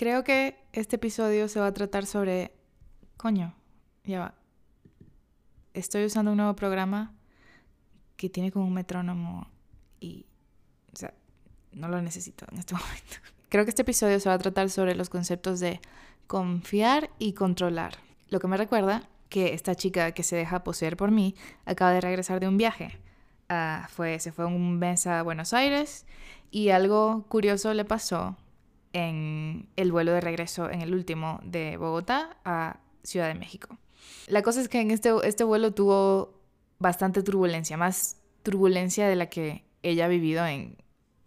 Creo que este episodio se va a tratar sobre... Coño, ya va. Estoy usando un nuevo programa que tiene como un metrónomo y... O sea, no lo necesito en este momento. Creo que este episodio se va a tratar sobre los conceptos de confiar y controlar. Lo que me recuerda que esta chica que se deja poseer por mí acaba de regresar de un viaje. Ah, fue, se fue un mes a Buenos Aires y algo curioso le pasó en el vuelo de regreso, en el último de Bogotá a Ciudad de México. La cosa es que en este, este vuelo tuvo bastante turbulencia, más turbulencia de la que ella ha vivido en,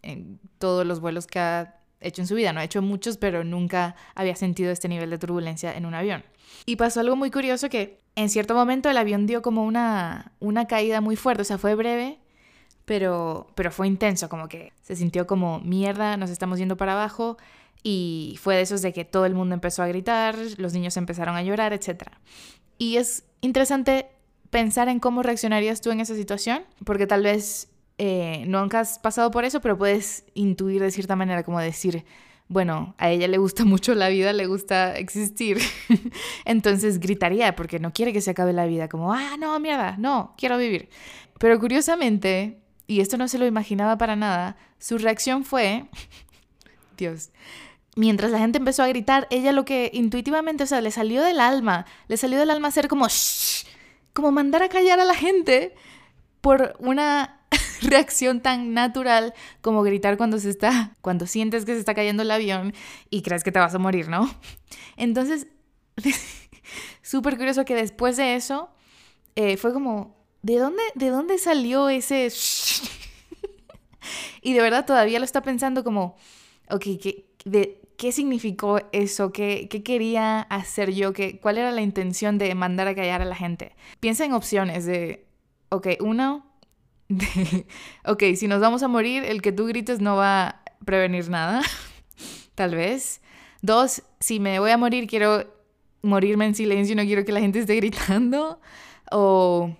en todos los vuelos que ha hecho en su vida. No ha hecho muchos, pero nunca había sentido este nivel de turbulencia en un avión. Y pasó algo muy curioso que en cierto momento el avión dio como una, una caída muy fuerte, o sea, fue breve, pero, pero fue intenso, como que se sintió como mierda, nos estamos yendo para abajo y fue de esos de que todo el mundo empezó a gritar, los niños empezaron a llorar, etc. Y es interesante pensar en cómo reaccionarías tú en esa situación, porque tal vez eh, nunca has pasado por eso, pero puedes intuir de cierta manera, como decir, bueno, a ella le gusta mucho la vida, le gusta existir, entonces gritaría porque no quiere que se acabe la vida, como, ah, no, mierda, no, quiero vivir. Pero curiosamente, y esto no se lo imaginaba para nada, su reacción fue, Dios, mientras la gente empezó a gritar, ella lo que intuitivamente, o sea, le salió del alma, le salió del alma hacer como, shh, como mandar a callar a la gente por una reacción tan natural como gritar cuando se está, cuando sientes que se está cayendo el avión y crees que te vas a morir, ¿no? Entonces, súper curioso que después de eso eh, fue como, ¿de dónde, ¿de dónde salió ese... y de verdad todavía lo está pensando como, ok, ¿qué, ¿qué significó eso? ¿Qué, ¿Qué, quería hacer yo? ¿Qué, ¿Cuál era la intención de mandar a callar a la gente? Piensa en opciones de, ok, uno, de, ok, si nos vamos a morir, el que tú grites no va a prevenir nada, tal vez. Dos, si me voy a morir, quiero morirme en silencio, no quiero que la gente esté gritando. O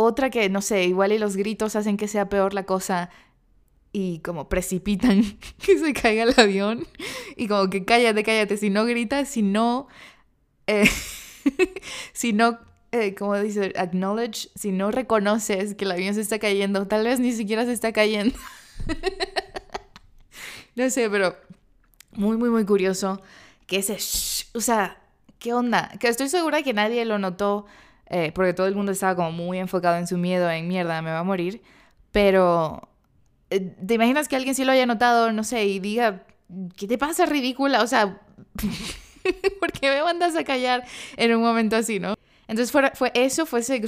otra que, no sé, igual y los gritos hacen que sea peor la cosa y como precipitan que se caiga el avión y como que cállate, cállate, si no gritas, si no, eh, si no, eh, como dice, acknowledge, si no reconoces que el avión se está cayendo, tal vez ni siquiera se está cayendo. no sé, pero muy, muy, muy curioso que ese, o sea, ¿qué onda? Que estoy segura que nadie lo notó eh, porque todo el mundo estaba como muy enfocado en su miedo, en mierda, me va a morir. Pero, eh, ¿te imaginas que alguien sí lo haya notado, no sé, y diga, ¿qué te pasa, ridícula? O sea, ¿por qué me mandas a callar en un momento así, no? Entonces fue, fue eso, fue ese...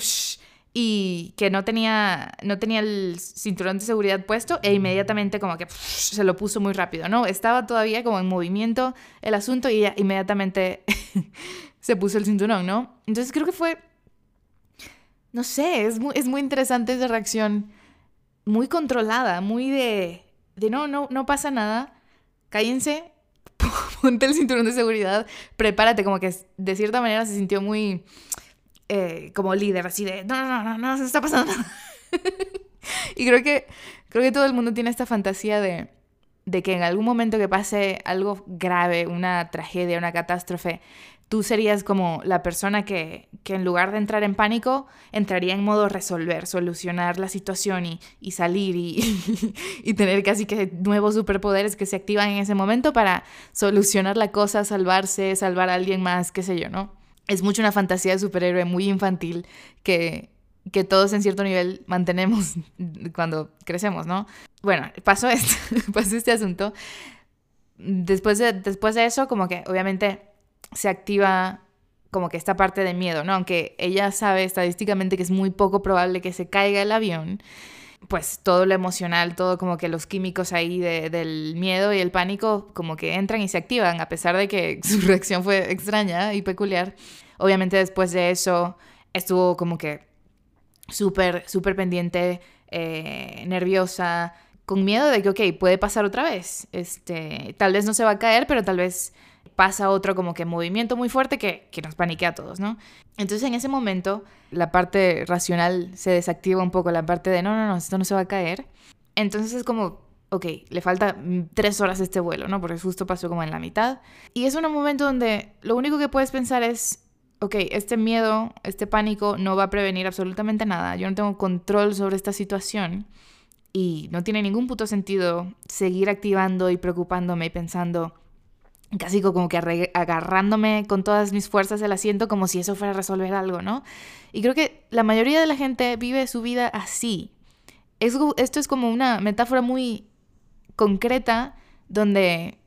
y que no tenía, no tenía el cinturón de seguridad puesto e inmediatamente como que se lo puso muy rápido, ¿no? Estaba todavía como en movimiento el asunto y inmediatamente se puso el cinturón, ¿no? Entonces creo que fue no sé, es muy, es muy interesante esa reacción, muy controlada, muy de, de no, no, no pasa nada, cállense, ponte el cinturón de seguridad, prepárate, como que de cierta manera se sintió muy eh, como líder, así de, no, no, no, no, no, se está pasando nada. y creo que, creo que todo el mundo tiene esta fantasía de que en algún momento que pase algo grave, una tragedia, una catástrofe, tú serías como la persona que, que, en lugar de entrar en pánico, entraría en modo resolver, solucionar la situación y, y salir y, y, tener casi que nuevos superpoderes que se activan en ese momento para solucionar la cosa, salvarse, salvar a alguien más, qué sé yo, ¿no? Es mucho una fantasía de superhéroe muy infantil que, que todos en cierto nivel mantenemos cuando crecemos, ¿no? Bueno, pasó pasó este asunto. Después de, después de eso, como que obviamente se activa como que esta parte de miedo, ¿no? Aunque ella sabe estadísticamente que es muy poco probable que se caiga el avión, pues todo lo emocional, todo como que los químicos ahí del miedo y el pánico como que entran y se activan, a pesar de que su reacción fue extraña y peculiar. Obviamente después de eso estuvo como que súper, súper pendiente, eh, nerviosa, con miedo de que, ok, puede pasar otra vez. Este, tal vez no se va a caer, pero tal vez pasa otro como que movimiento muy fuerte que, que nos paniquea a todos, ¿no? Entonces en ese momento la parte racional se desactiva un poco, la parte de no, no, no, esto no se va a caer. Entonces es como, ok, le falta tres horas a este vuelo, ¿no? Porque justo pasó como en la mitad. Y es un momento donde lo único que puedes pensar es, ok, este miedo, este pánico no va a prevenir absolutamente nada. Yo no tengo control sobre esta situación. Y no tiene ningún puto sentido seguir activando y preocupándome y pensando, casi como que agarrándome con todas mis fuerzas el asiento como si eso fuera a resolver algo, ¿no? Y creo que la mayoría de la gente vive su vida así. esto es como una metáfora muy concreta donde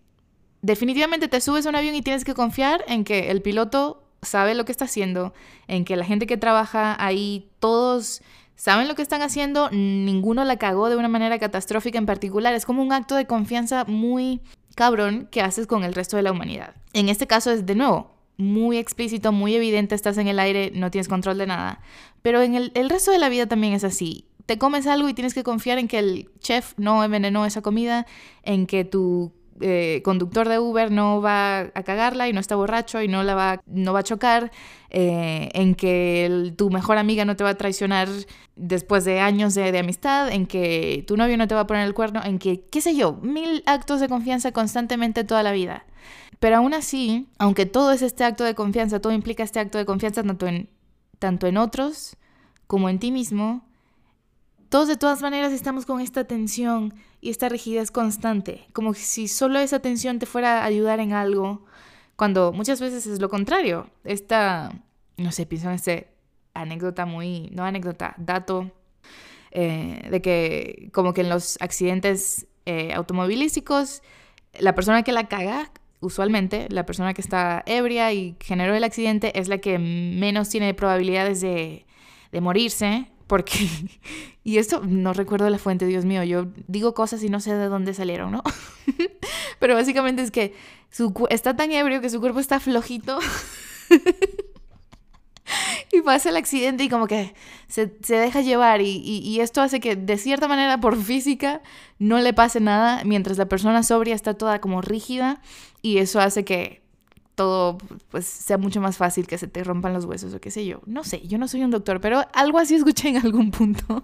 definitivamente te subes a un avión y tienes que confiar en que el piloto sabe lo que está haciendo, en que la gente que trabaja ahí, todos saben lo que están haciendo, ninguno la cagó de una manera catastrófica en particular. Es como un acto de confianza muy cabrón que haces con el resto de la humanidad. En este caso es de nuevo muy explícito, muy evidente, estás en el aire, no tienes control de nada. Pero en el, el resto de la vida también es así. Te comes algo y tienes que confiar en que el chef no envenenó esa comida, en que tu eh, conductor de Uber no va a cagarla y no está borracho y no, la va, no va a chocar, eh, en que tu mejor amiga no te va a traicionar después de años de, de, amistad, en que tu novio no te va a poner el cuerno, en que, qué sé yo, mil actos de confianza constantemente toda la vida. Pero aún así, aunque todo es este acto de confianza, todo implica este acto de confianza tanto en, tanto en otros como en ti mismo, todos de todas maneras estamos con esta tensión y esta rigidez constante, como si solo esa tensión te fuera a ayudar en algo, cuando muchas veces es lo contrario. Esta, no sé, pienso en esta anécdota muy, no anécdota, dato, eh, de que como que en los accidentes eh, automovilísticos, la persona que la caga, usualmente, la persona que está ebria y generó el accidente es la que menos tiene probabilidades de, de morirse porque, y esto no recuerdo la fuente, Dios mío, yo digo cosas y no sé de dónde salieron, ¿no? Pero básicamente es que su, está tan ebrio que su cuerpo está flojito. y pasa el accidente y como que se, deja llevar y, y, esto hace que de cierta manera por física no le pase nada mientras la persona sobria está toda como rígida y eso hace que todo pues sea mucho más fácil que se te rompan los huesos o qué sé yo. No sé, yo no soy un doctor, pero algo así escuché en algún punto.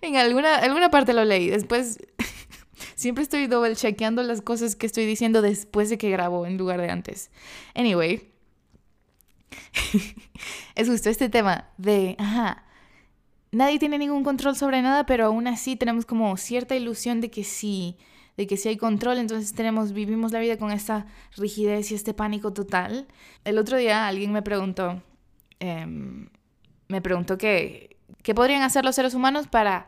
en alguna, alguna parte lo leí. Después siempre estoy double chequeando las cosas que estoy diciendo después de que grabo en lugar de antes. Anyway, es justo este tema de, ajá, nadie tiene ningún control sobre nada, pero aún así tenemos como cierta ilusión de que sí de que si hay control, entonces tenemos, vivimos la vida con esta rigidez y este pánico total. El otro día alguien me preguntó, em, me preguntó qué, qué podrían hacer los seres humanos para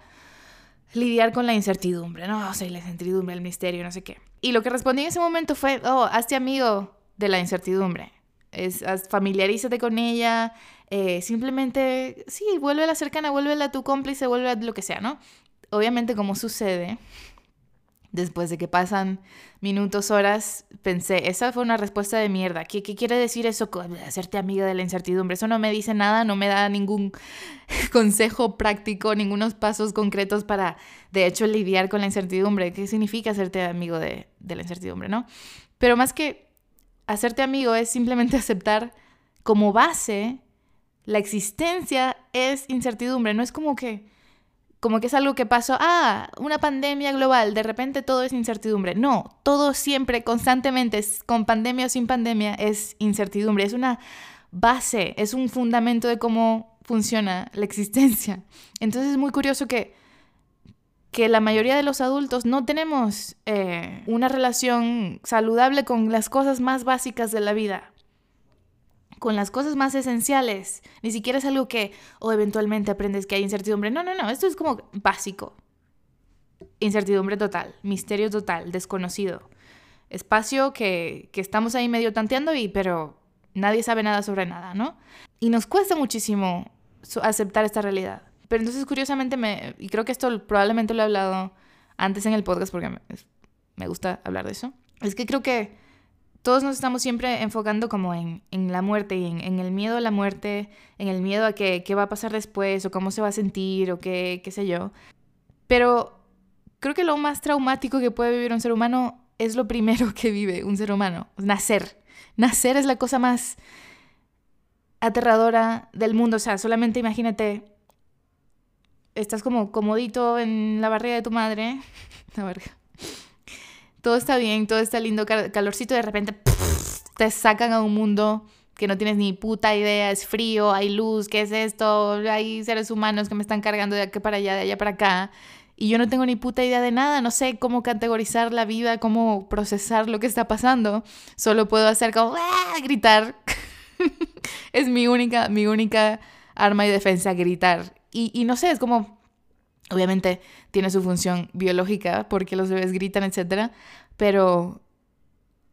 lidiar con la incertidumbre, ¿no? O sea, la incertidumbre, el misterio, no sé qué. Y lo que respondí en ese momento fue, oh, hazte amigo de la incertidumbre. Familiarízate con ella, eh, simplemente, sí, vuelve a la cercana, vuelve a tu cómplice, vuelve a lo que sea, ¿no? Obviamente, como sucede, Después de que pasan minutos, horas, pensé, esa fue una respuesta de mierda. ¿Qué, qué quiere decir eso? Hacerte amiga de la incertidumbre. Eso no me dice nada, no me da ningún consejo práctico, ningunos pasos concretos para, de hecho, lidiar con la incertidumbre. ¿Qué significa hacerte amigo de, de la incertidumbre, no? Pero más que hacerte amigo es simplemente aceptar como base la existencia es incertidumbre. No es como que como que es algo que pasó, ah, una pandemia global, de repente todo es incertidumbre. No, todo siempre, constantemente, con pandemia o sin pandemia, es incertidumbre. Es una base, es un fundamento de cómo funciona la existencia. Entonces es muy curioso que, que la mayoría de los adultos no tenemos eh, una relación saludable con las cosas más básicas de la vida con las cosas más esenciales. Ni siquiera es algo que, o eventualmente aprendes que hay incertidumbre. No, no, no, esto es como básico. Incertidumbre total, misterio total, desconocido. Espacio que, que estamos ahí medio tanteando y, pero nadie sabe nada sobre nada, ¿no? Y nos cuesta muchísimo aceptar esta realidad. Pero entonces, curiosamente, me, y creo que esto probablemente lo he hablado antes en el podcast porque me, me gusta hablar de eso, es que creo que todos nos estamos siempre enfocando como en, la muerte y en, el miedo a la muerte, en el miedo a que, qué va a pasar después o cómo se va a sentir o qué, qué sé yo. Pero creo que lo más traumático que puede vivir un ser humano es lo primero que vive un ser humano, nacer. Nacer es la cosa más aterradora del mundo. O sea, solamente imagínate estás como comodito en la barriga de tu madre. La verga. Todo está bien, todo está lindo, calorcito, y de repente te sacan a un mundo que no tienes ni puta idea, es frío, hay luz, ¿qué es esto? Hay seres humanos que me están cargando de aquí para allá, de allá para acá. Y yo no tengo ni puta idea de nada, no sé cómo categorizar la vida, cómo procesar lo que está pasando. Solo puedo hacer como ¡Ah! gritar. es mi única, mi única arma de defensa, gritar. Y, y no sé, es como, obviamente tiene su función biológica porque los bebés gritan, etc. Pero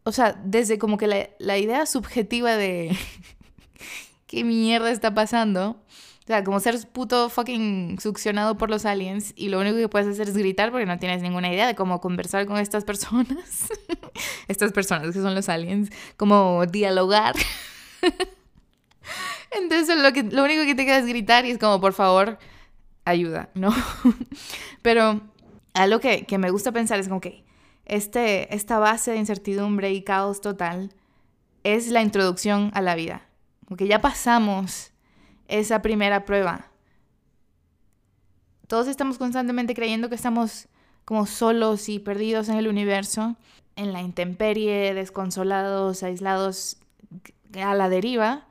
o sea, desde como que la, la idea subjetiva de qué mierda está pasando. O sea, como ser puto fucking succionado por los aliens y lo único que puedes hacer es gritar porque no tienes ninguna idea de cómo conversar con estas personas. estas personas que son los aliens. Como dialogar. Entonces lo, que, lo único que te queda es gritar y es como, por favor, ayuda, ¿no? Pero algo que, que me gusta pensar es como que este, esta base de incertidumbre y caos total es la introducción a la vida. Porque ya pasamos esa primera prueba. Todos estamos constantemente creyendo que estamos como solos y perdidos en el universo, en la intemperie, desconsolados, aislados a la deriva.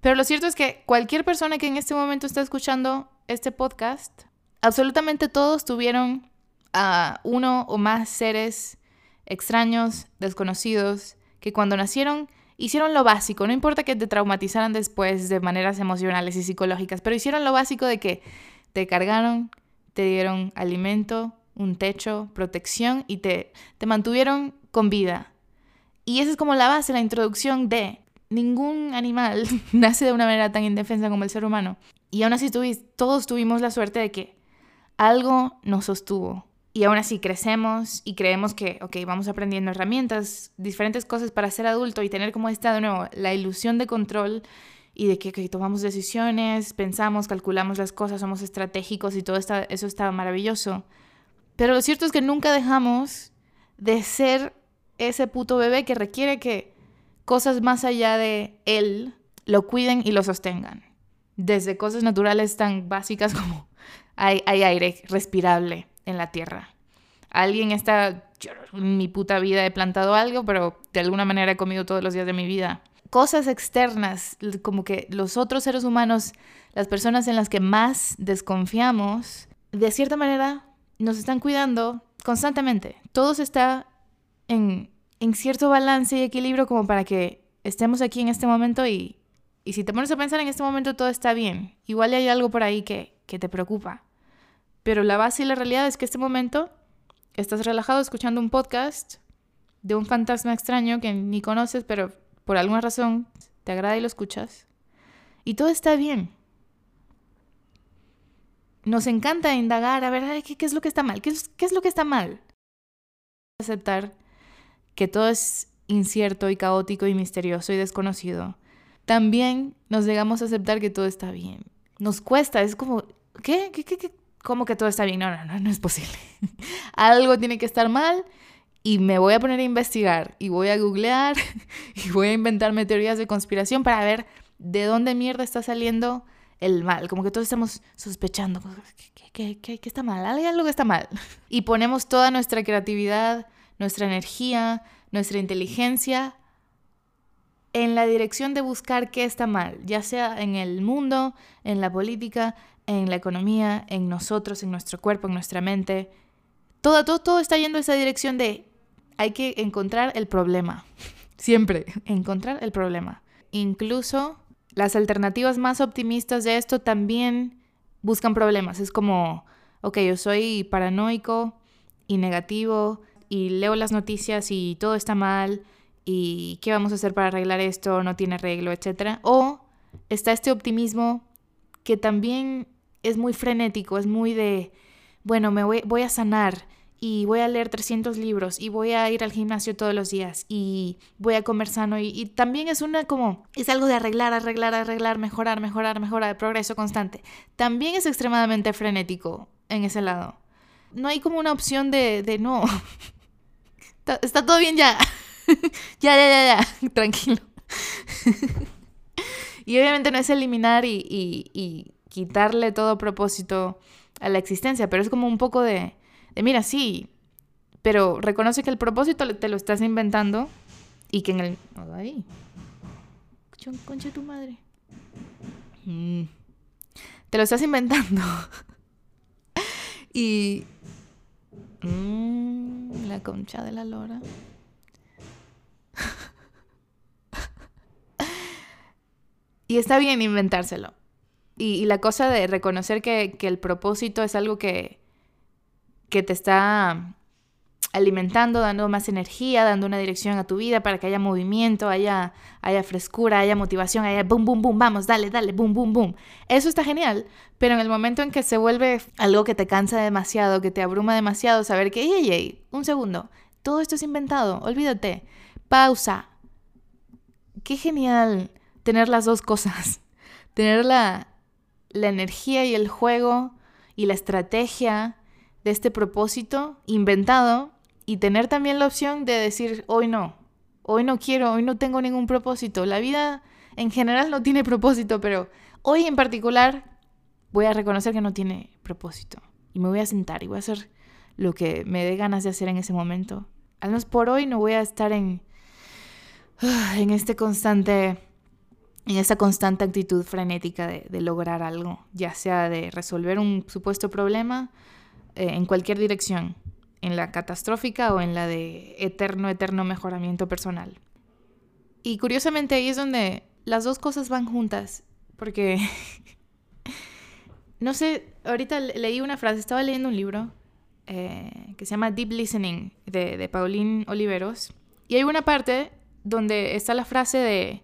Pero lo cierto es que cualquier persona que en este momento está escuchando este podcast, absolutamente todos tuvieron a uno o más seres extraños, desconocidos, que cuando nacieron hicieron lo básico, no importa que te traumatizaran después de maneras emocionales y psicológicas, pero hicieron lo básico de que te cargaron, te dieron alimento, un techo, protección y te, te mantuvieron con vida. Y esa es como la base, la introducción de ningún animal nace de una manera tan indefensa como el ser humano. Y aún así todos tuvimos la suerte de que algo nos sostuvo, y aún así crecemos y creemos que, ok, vamos aprendiendo herramientas, diferentes cosas para ser adulto y tener como esta, de nuevo, la ilusión de control y de que tomamos decisiones, pensamos, calculamos las cosas, somos estratégicos y todo eso está maravilloso. Pero lo cierto es que nunca dejamos de ser ese puto bebé que requiere que cosas más allá de él lo cuiden y lo sostengan. Desde cosas naturales tan básicas como hay, aire respirable en la tierra. Alguien está, en mi puta vida he plantado algo, pero de alguna manera he comido todos los días de mi vida. Cosas externas, como que los otros seres humanos, las personas en las que más desconfiamos, de cierta manera nos están cuidando constantemente. Todo está en cierto balance y equilibrio como para que estemos aquí en este momento y, y si te pones a pensar en este momento todo está bien. Igual hay algo por ahí que, te preocupa. Pero la base y la realidad es que este momento estás relajado escuchando un podcast de un fantasma extraño que ni conoces, pero por alguna razón te agrada y lo escuchas. Y todo está bien. Nos encanta indagar, a ver, ¿qué, es lo que está mal? ¿Qué ¿Qué es lo que está mal? Aceptar que todo es incierto y caótico y misterioso y desconocido. También nos llegamos a aceptar que todo está bien. Nos cuesta, es como, ¿qué? ¿Qué, qué, qué? ¿Cómo que todo está bien? No, no, no, no es posible. Algo tiene que estar mal y me voy a poner a investigar y voy a googlear y voy a inventarme teorías de conspiración para ver de dónde mierda está saliendo el mal. Como que todos estamos sospechando que, está mal, hay algo que está mal. Y ponemos toda nuestra creatividad, nuestra energía, nuestra inteligencia en la dirección de buscar qué está mal, ya sea en el mundo, en la política, en la economía, en nosotros, en nuestro cuerpo, en nuestra mente. Todo, todo, está yendo en esa dirección de hay que encontrar el problema. Siempre, encontrar el problema. Incluso las alternativas más optimistas de esto también buscan problemas. Es como, ok, yo soy paranoico y negativo y leo las noticias y todo está mal y qué vamos a hacer para arreglar esto, no tiene arreglo, etc. O está este optimismo que también es muy frenético, es muy de, bueno, me voy, a sanar y voy a leer 300 libros y voy a ir al gimnasio todos los días y voy a comer sano y, también es una como, es algo de arreglar, arreglar, arreglar, mejorar, mejorar, mejorar, progreso constante. También es extremadamente frenético en ese lado. No hay como una opción de, de no. está, todo bien ya. ya, ya, ya, ya. Tranquilo. y obviamente no es eliminar y quitarle todo propósito a la existencia, pero es como un poco de, mira, sí, pero reconoce que el propósito te lo estás inventando y que en el... Ay, concha tu madre. Mm. Te lo estás inventando. y... Mm, la concha de la lora. Y está bien inventárselo. Y, la cosa de reconocer que, el propósito es algo que, que te está alimentando, dando más energía, dando una dirección a tu vida para que haya movimiento, haya, haya frescura, haya motivación, haya boom, boom, boom, vamos, dale, dale, boom, boom, boom. Eso está genial, pero en el momento en que se vuelve algo que te cansa demasiado, que te abruma demasiado, saber que, ey, ey, un segundo, todo esto es inventado, olvídate, pausa. Qué genial tener las dos cosas, tener la, la energía y el juego y la estrategia de este propósito inventado y tener también la opción de decir, hoy no, hoy no quiero, hoy no tengo ningún propósito. La vida en general no tiene propósito, pero hoy en particular voy a reconocer que no tiene propósito. Y me voy a sentar y voy a hacer lo que me dé ganas de hacer en ese momento. Al menos por hoy no voy a estar en, en este constante en esa constante actitud frenética de, de, lograr algo, ya sea de resolver un supuesto problema eh, en cualquier dirección, en la catastrófica o en la de eterno, eterno mejoramiento personal. Y curiosamente ahí es donde las dos cosas van juntas, porque, no sé, ahorita leí una frase, estaba leyendo un libro eh, que se llama Deep Listening de, de Pauline Oliveros, y hay una parte donde está la frase de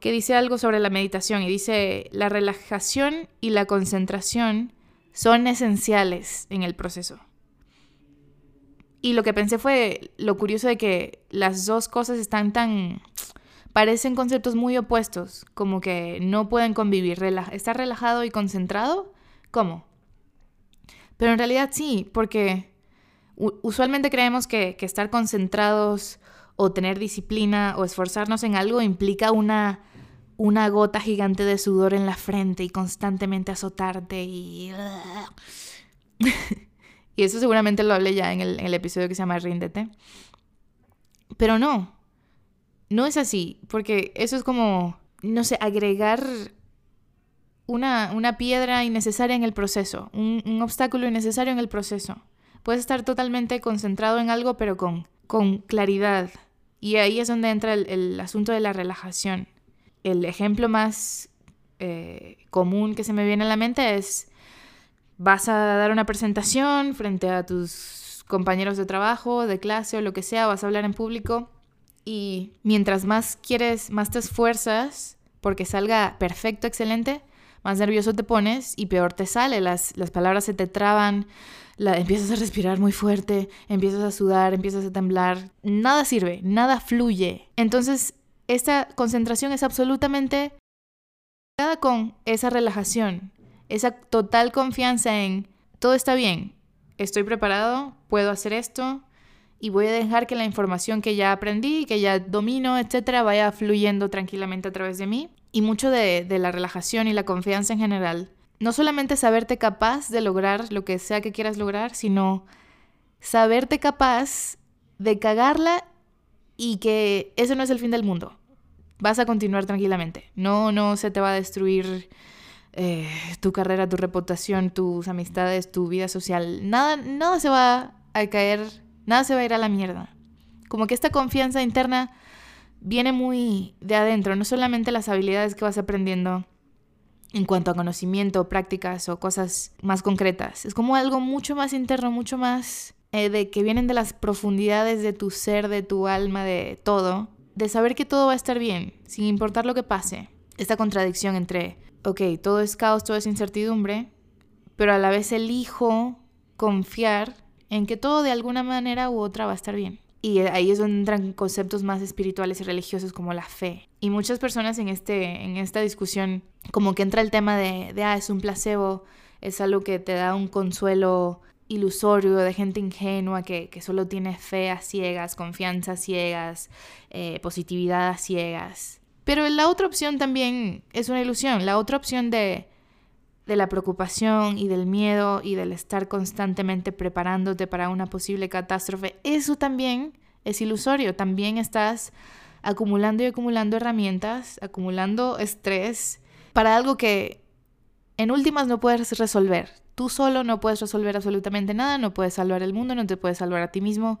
que dice algo sobre la meditación y dice, la relajación y la concentración son esenciales en el proceso. Y lo que pensé fue lo curioso de que las dos cosas están tan... parecen conceptos muy opuestos, como que no pueden convivir. estar relajado y concentrado, ¿cómo? Pero en realidad sí, porque usualmente creemos que, estar concentrados o tener disciplina o esforzarnos en algo implica una, una gota gigante de sudor en la frente y constantemente azotarte y... Y eso seguramente lo hablé ya en el, episodio que se llama Ríndete. Pero no, no es así, porque eso es como, no sé, agregar una, una piedra innecesaria en el proceso, un, obstáculo innecesario en el proceso. Puedes estar totalmente concentrado en algo, pero con, con claridad. Y ahí es donde entra el, asunto de la relajación. El ejemplo más eh, común que se me viene a la mente es vas a dar una presentación frente a tus compañeros de trabajo, de clase o lo que sea, vas a hablar en público y mientras más quieres, más te esfuerzas porque salga perfecto, excelente, más nervioso te pones y peor te sale, las, las palabras se te traban, la, empiezas a respirar muy fuerte, empiezas a sudar, empiezas a temblar, nada sirve, nada fluye. Entonces, esta concentración es absolutamente con esa relajación, esa total confianza en todo está bien, estoy preparado, puedo hacer esto y voy a dejar que la información que ya aprendí, que ya domino, etcétera, vaya fluyendo tranquilamente a través de mí. Y mucho de, de la relajación y la confianza en general. No solamente saberte capaz de lograr lo que sea que quieras lograr, sino saberte capaz de cagarla y que eso no es el fin del mundo. Vas a continuar tranquilamente. No, no se te va a destruir eh, tu carrera, tu reputación, tus amistades, tu vida social, nada, nada se va a caer, nada se va a ir a la mierda. Como que esta confianza interna viene muy de adentro, no solamente las habilidades que vas aprendiendo en cuanto a conocimiento, prácticas o cosas más concretas. Es como algo mucho más interno, mucho más eh, de que vienen de las profundidades de tu ser, de tu alma, de todo. De saber que todo va a estar bien, sin importar lo que pase. Esta contradicción entre ok, todo es caos, todo es incertidumbre, pero a la vez elijo confiar en que todo de alguna manera u otra va a estar bien. Y ahí es donde entran conceptos más espirituales y religiosos como la fe. Y muchas personas en, este, en esta discusión, como que entra el tema de, ah, es un placebo, es algo que te da un consuelo ilusorio de gente ingenua que, que solo tiene fe a ciegas, confianza a ciegas, eh, positividad a ciegas. Pero la otra opción también es una ilusión. La otra opción de, de la preocupación y del miedo y del estar constantemente preparándote para una posible catástrofe, eso también es ilusorio. También estás acumulando y acumulando herramientas, acumulando estrés para algo que en últimas no puedes resolver. Tú solo no puedes resolver absolutamente nada, no puedes salvar el mundo, no te puedes salvar a ti mismo.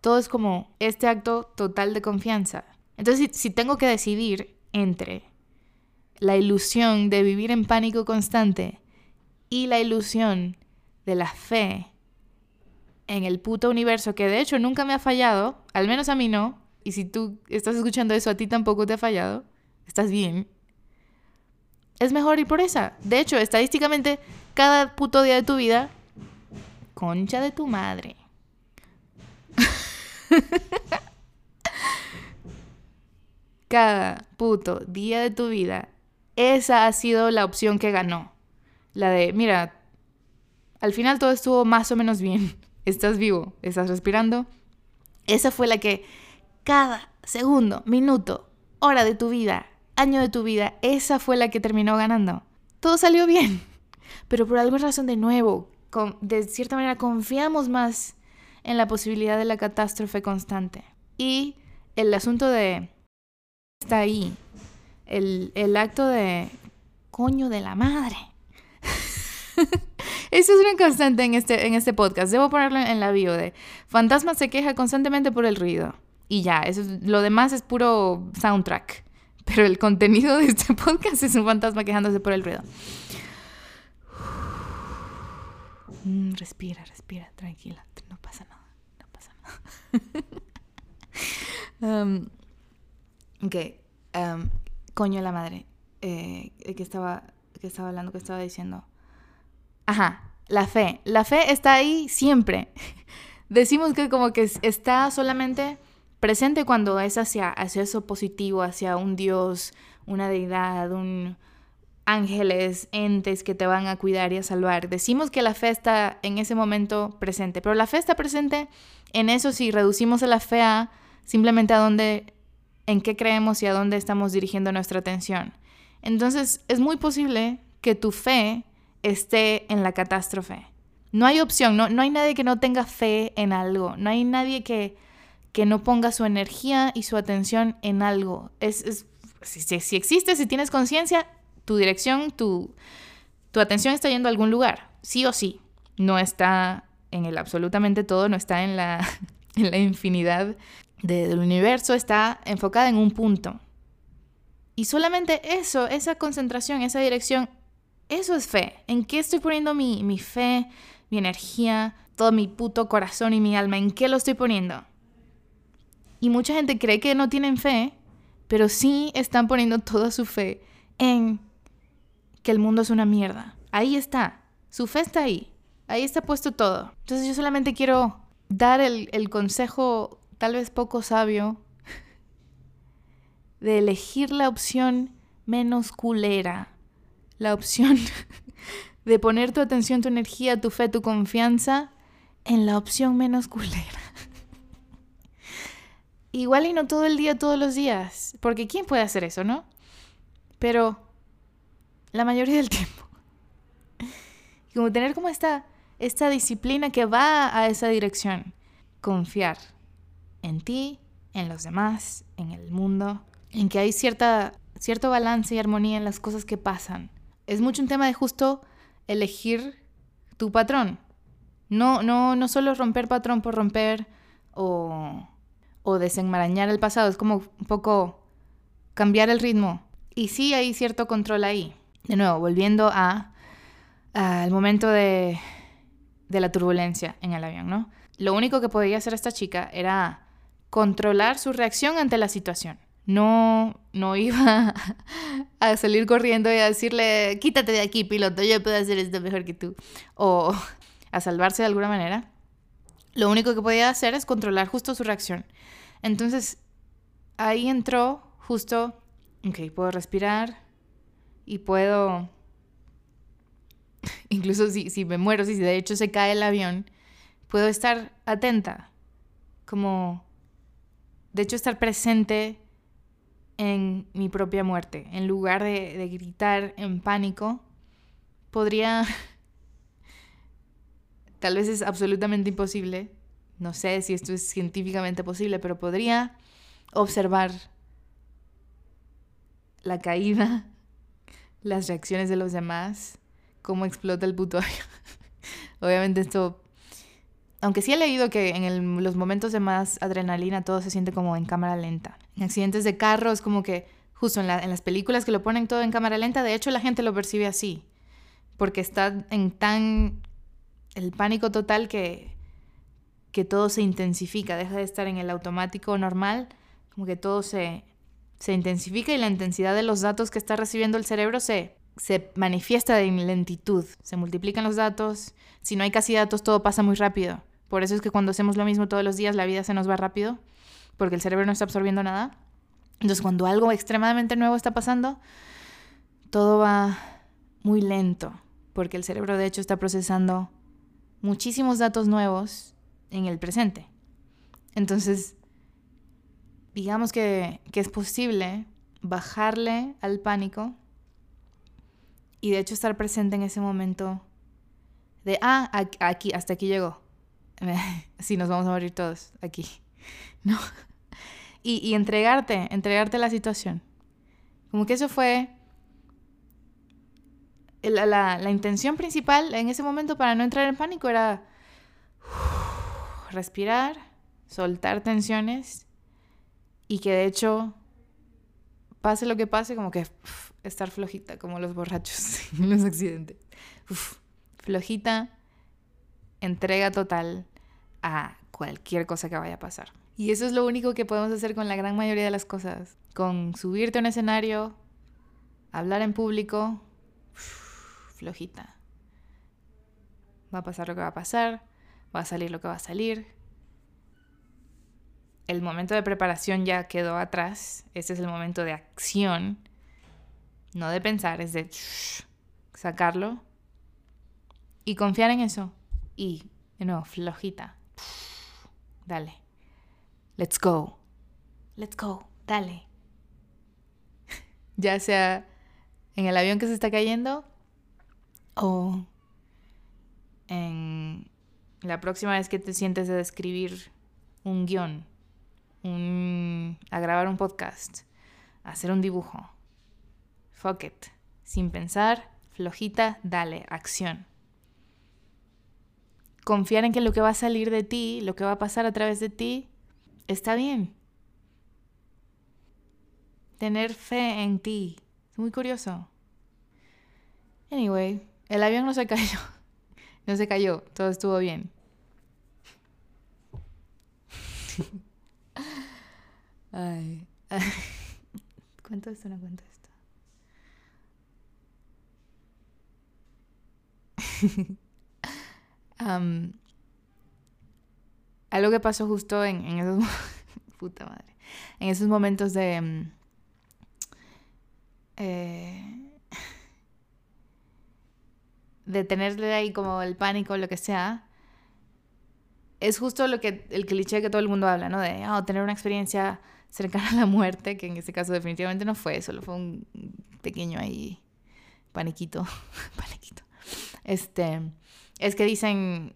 Todo es como este acto total de confianza. Entonces, si, si tengo que decidir entre la ilusión de vivir en pánico constante y la ilusión de la fe en el puto universo, que de hecho nunca me ha fallado, al menos a mí no, y si tú estás escuchando eso, a ti tampoco te ha fallado, estás bien. Es mejor ir por esa. De hecho, estadísticamente, cada puto día de tu vida, concha de tu madre. cada puto día de tu vida esa ha sido la opción que ganó. La de, mira, al final todo estuvo más o menos bien. Estás vivo, estás respirando. Esa fue la que cada segundo, minuto, hora de tu vida, año de tu vida, esa fue la que terminó ganando. Todo salió bien. Pero por alguna razón de nuevo, de cierta manera confiamos más en la posibilidad de la catástrofe constante. Y el asunto de está ahí, el, acto de coño de la madre. Eso es una constante en este, en este podcast. Debo ponerlo en la bio de Fantasma se queja constantemente por el ruido. Y ya, eso lo demás es puro soundtrack. Pero el contenido de este podcast es un fantasma quejándose por el ruido. Mm, respira, respira, tranquila. No pasa nada. No pasa nada. um, ok. Um, coño la madre, eh, que, estaba, que estaba hablando, que estaba diciendo. Ajá, la fe. La fe está ahí siempre. Decimos que como que está solamente presente cuando es hacia, hacia eso positivo, hacia un Dios, una deidad, un ángeles, entes que te van a cuidar y a salvar. Decimos que la fe está en ese momento presente, pero la fe está presente en eso si reducimos la fe a simplemente a donde en qué creemos y a dónde estamos dirigiendo nuestra atención. Entonces es muy posible que tu fe esté en la catástrofe. No hay opción, no, no hay nadie que no tenga fe en algo, no hay nadie que, que no ponga su energía y su atención en algo. Es, si, si, existe, si tienes conciencia, tu dirección, tu, tu atención está yendo a algún lugar, sí o sí. No está en el absolutamente todo, no está en la, en la infinidad del universo está enfocada en un punto. Y solamente eso, esa concentración, esa dirección, eso es fe. ¿En qué estoy poniendo mi, mi fe, mi energía, todo mi puto corazón y mi alma? ¿En qué lo estoy poniendo? Y mucha gente cree que no tienen fe, pero sí están poniendo toda su fe en que el mundo es una mierda. Ahí está. Su fe está ahí. Ahí está puesto todo. Entonces yo solamente quiero dar el, el consejo tal vez poco sabio, de elegir la opción menos culera, la opción de poner tu atención, tu energía, tu fe, tu confianza en la opción menos culera. Igual y no todo el día, todos los días, porque ¿quién puede hacer eso, no? Pero la mayoría del tiempo. Como tener como esta, esta disciplina que va a esa dirección, confiar en ti, en los demás, en el mundo, en que hay cierta, cierto balance y armonía en las cosas que pasan. Es mucho un tema de justo elegir tu patrón. No, no, no solo romper patrón por romper o, o desenmarañar el pasado, es como un poco cambiar el ritmo. Y sí hay cierto control ahí. De nuevo, volviendo a al momento de, de la turbulencia en el avión, ¿no? Lo único que podía hacer esta chica era controlar su reacción ante la situación. No, no iba a salir corriendo y a decirle, quítate de aquí, piloto, yo puedo hacer esto mejor que tú. O a salvarse de alguna manera. Lo único que podía hacer es controlar justo su reacción. Entonces, ahí entró justo, ok, puedo respirar y puedo, incluso si, si me muero, si de hecho se cae el avión, puedo estar atenta, como de hecho, estar presente en mi propia muerte, en lugar de, gritar en pánico, podría, tal vez es absolutamente imposible, no sé si esto es científicamente posible, pero podría observar la caída, las reacciones de los demás, cómo explota el puto. Obviamente esto, aunque sí he leído que en los momentos de más adrenalina todo se siente como en cámara lenta. En accidentes de carros, como que justo en, las películas que lo ponen todo en cámara lenta, de hecho la gente lo percibe así, porque está en tan el pánico total que, que todo se intensifica, deja de estar en el automático normal, como que todo se, se intensifica y la intensidad de los datos que está recibiendo el cerebro se, se manifiesta en lentitud, se multiplican los datos, si no hay casi datos todo pasa muy rápido. Por eso es que cuando hacemos lo mismo todos los días la vida se nos va rápido, porque el cerebro no está absorbiendo nada. Entonces cuando algo extremadamente nuevo está pasando, todo va muy lento, porque el cerebro de hecho está procesando muchísimos datos nuevos en el presente. Entonces, digamos que, que es posible bajarle al pánico y de hecho estar presente en ese momento de, ah, aquí, hasta aquí llegó. Sí, nos vamos a morir todos aquí. No. Y, y entregarte, entregarte la situación. Como que eso fue la, la, la, intención principal en ese momento para no entrar en pánico era respirar, soltar tensiones y que de hecho, pase lo que pase, como que estar flojita, como los borrachos en los accidentes. flojita, entrega total a cualquier cosa que vaya a pasar. Y eso es lo único que podemos hacer con la gran mayoría de las cosas. Con subirte a un escenario, hablar en público, flojita. Va a pasar lo que va a pasar, va a salir lo que va a salir. El momento de preparación ya quedó atrás. Este es el momento de acción. No de pensar, es de sacarlo y confiar en eso. Y, de nuevo, flojita. Dale. Let's go. Let's go. Dale. ya sea en el avión que se está cayendo o en la próxima vez que te sientes a escribir un guion, a grabar un podcast, a hacer un dibujo. Fuck it. Sin pensar, flojita, dale, acción. Confiar en que lo que va a salir de ti, lo que va a pasar a través de ti, está bien. Tener fe en ti. Es muy curioso. Anyway, el avión no se cayó. No se cayó, todo estuvo bien. Ay. ¿Cuento esto no cuento esto? algo que pasó justo en, esos puta madre en esos momentos de de tenerle ahí como el pánico o lo que sea es justo lo que el cliché que todo el mundo habla no de oh, tener una experiencia cercana a la muerte que en este caso definitivamente no fue solo fue un pequeño ahí paniquito paniquito. Este es que dicen,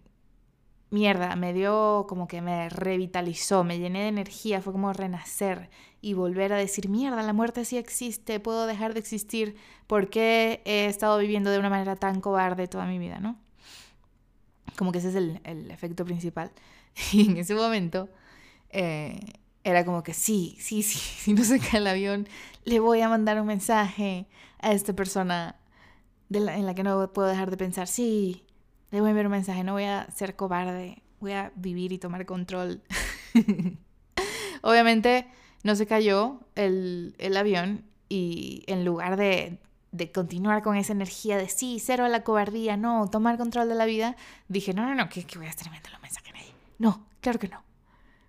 mierda, me dio como que me revitalizó, me llené de energía, fue como renacer y volver a decir, mierda, la muerte sí existe, puedo dejar de existir, porque he estado viviendo de una manera tan cobarde toda mi vida, no? Como que ese es el, el efecto principal. Y en ese momento eh, era como que sí, sí, sí, si no se cae el avión, le voy a mandar un mensaje a esta persona en la que no puedo dejar de pensar, sí, le enviar un mensaje, no voy a ser cobarde, voy a vivir y tomar control. Obviamente no se cayó el, avión y en lugar de, continuar con esa energía de sí, cero a la cobardía, no, tomar control de la vida, dije, no, no, no, que, voy a estar enviando los mensajes a nadie. No, claro que no.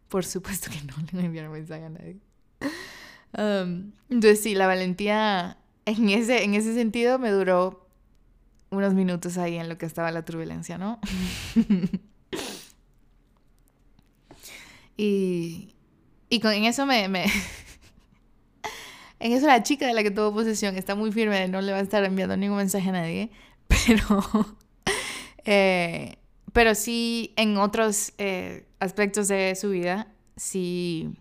Por supuesto que no le voy a enviar un mensaje a nadie. Um, entonces sí, la valentía en ese, en ese sentido me duró unos minutos ahí en lo que estaba la turbulencia, ¿no? y, y con, en eso me, me en eso la chica de la que tuvo posesión está muy firme de no le va a estar enviando ningún mensaje a nadie, pero, eh, pero sí en otros eh, aspectos de su vida, sí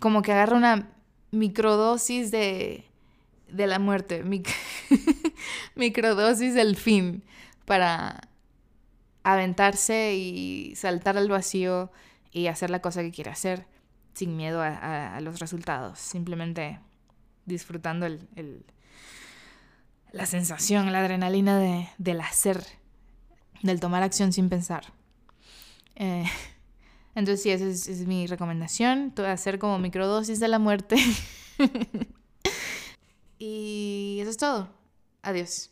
como que agarra una microdosis de, de la muerte, microdosis del fin para aventarse y saltar al vacío y hacer la cosa que quiere hacer sin miedo a, los resultados, simplemente disfrutando el, la sensación, la adrenalina de, del hacer, del tomar acción sin pensar. Eh, entonces sí, esa es, es mi recomendación, hacer como microdosis de la muerte. Y eso es todo. Adiós.